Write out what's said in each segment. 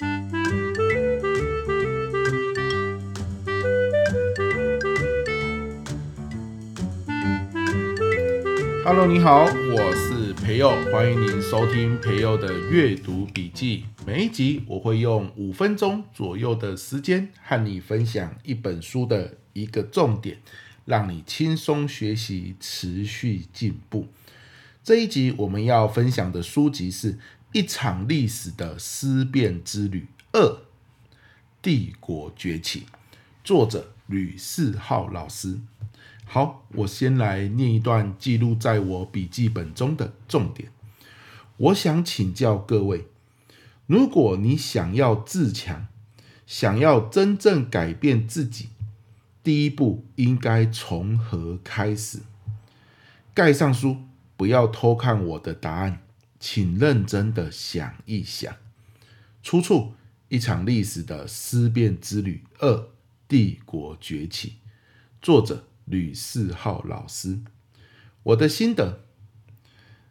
Hello，你好，我是培佑，欢迎您收听培佑的阅读笔记。每一集我会用五分钟左右的时间和你分享一本书的一个重点，让你轻松学习，持续进步。这一集我们要分享的书籍是一场历史的思辨之旅二：帝国崛起，作者吕世浩老师。好，我先来念一段记录在我笔记本中的重点。我想请教各位，如果你想要自强，想要真正改变自己，第一步应该从何开始？盖上书，不要偷看我的答案，请认真的想一想。出处：一场历史的思辨之旅二：帝国崛起，作者。吕世浩老师，我的心得，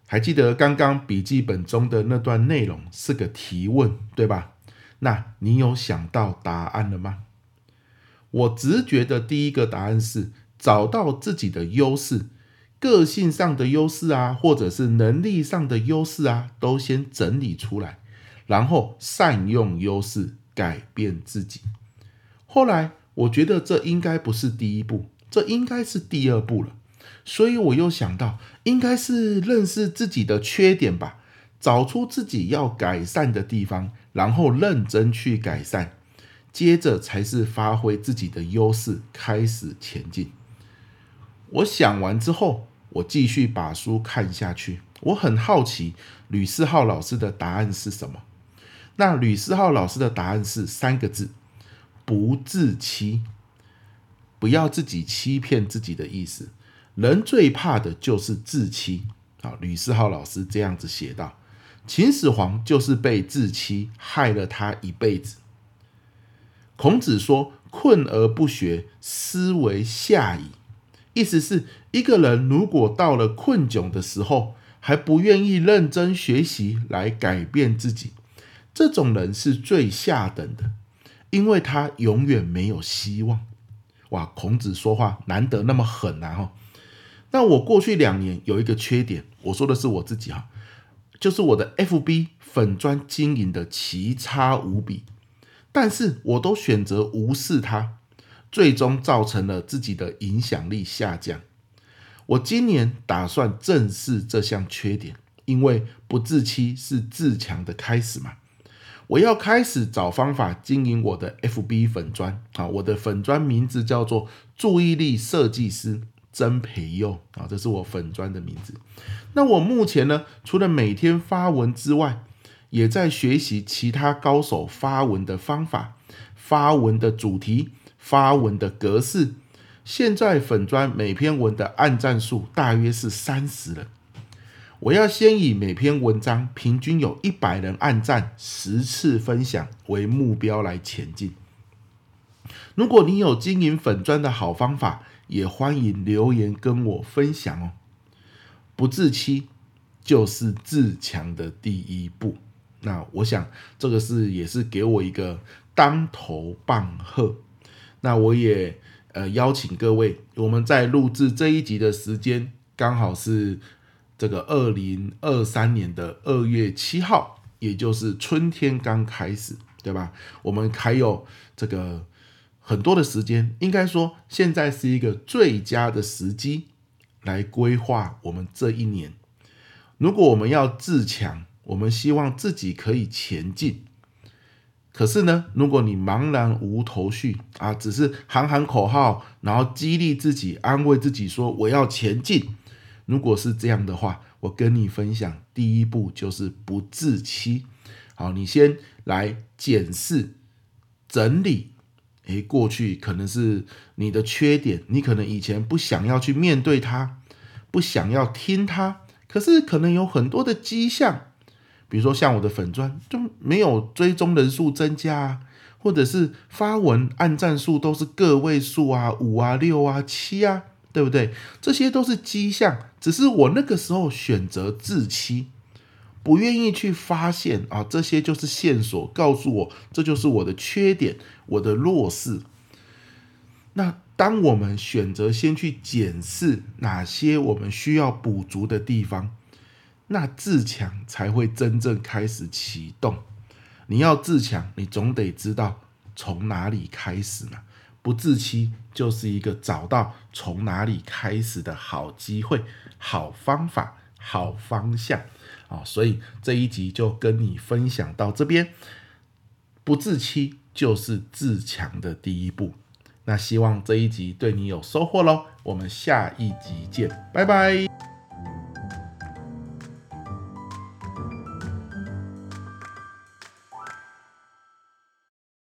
还记得刚刚笔记本中的那段内容是个提问，对吧？那你有想到答案了吗？我直觉的第一个答案是找到自己的优势，个性上的优势啊，或者是能力上的优势啊，都先整理出来，然后善用优势改变自己。后来我觉得这应该不是第一步。这应该是第二步了，所以我又想到，应该是认识自己的缺点吧，找出自己要改善的地方，然后认真去改善，接着才是发挥自己的优势，开始前进。我想完之后，我继续把书看下去。我很好奇吕思浩老师的答案是什么？那吕思浩老师的答案是三个字：不自欺。不要自己欺骗自己的意思，人最怕的就是自欺。啊，吕思浩老师这样子写道：秦始皇就是被自欺害了他一辈子。孔子说：“困而不学，斯为下矣。”意思是一个人如果到了困窘的时候，还不愿意认真学习来改变自己，这种人是最下等的，因为他永远没有希望。哇，孔子说话难得那么狠啊！哈，那我过去两年有一个缺点，我说的是我自己哈，就是我的 FB 粉砖经营的奇差无比，但是我都选择无视它，最终造成了自己的影响力下降。我今年打算正视这项缺点，因为不自欺是自强的开始嘛。我要开始找方法经营我的 FB 粉砖啊，我的粉砖名字叫做注意力设计师曾培佑啊，这是我粉砖的名字。那我目前呢，除了每天发文之外，也在学习其他高手发文的方法、发文的主题、发文的格式。现在粉专每篇文的按赞数大约是三十人。我要先以每篇文章平均有一百人按赞、十次分享为目标来前进。如果你有经营粉专的好方法，也欢迎留言跟我分享哦。不自欺就是自强的第一步。那我想这个是也是给我一个当头棒喝。那我也呃邀请各位，我们在录制这一集的时间刚好是。这个二零二三年的二月七号，也就是春天刚开始，对吧？我们还有这个很多的时间，应该说现在是一个最佳的时机来规划我们这一年。如果我们要自强，我们希望自己可以前进。可是呢，如果你茫然无头绪啊，只是喊喊口号，然后激励自己、安慰自己说我要前进。如果是这样的话，我跟你分享，第一步就是不自欺。好，你先来检视、整理，诶，过去可能是你的缺点，你可能以前不想要去面对它，不想要听它，可是可能有很多的迹象，比如说像我的粉专就没有追踪人数增加啊，或者是发文按赞数都是个位数啊，五啊、六啊、七啊。对不对？这些都是迹象，只是我那个时候选择自欺，不愿意去发现啊，这些就是线索，告诉我这就是我的缺点，我的弱势。那当我们选择先去检视哪些我们需要补足的地方，那自强才会真正开始启动。你要自强，你总得知道从哪里开始嘛？不自欺就是一个找到从哪里开始的好机会、好方法、好方向啊！所以这一集就跟你分享到这边。不自欺就是自强的第一步。那希望这一集对你有收获喽！我们下一集见，拜拜。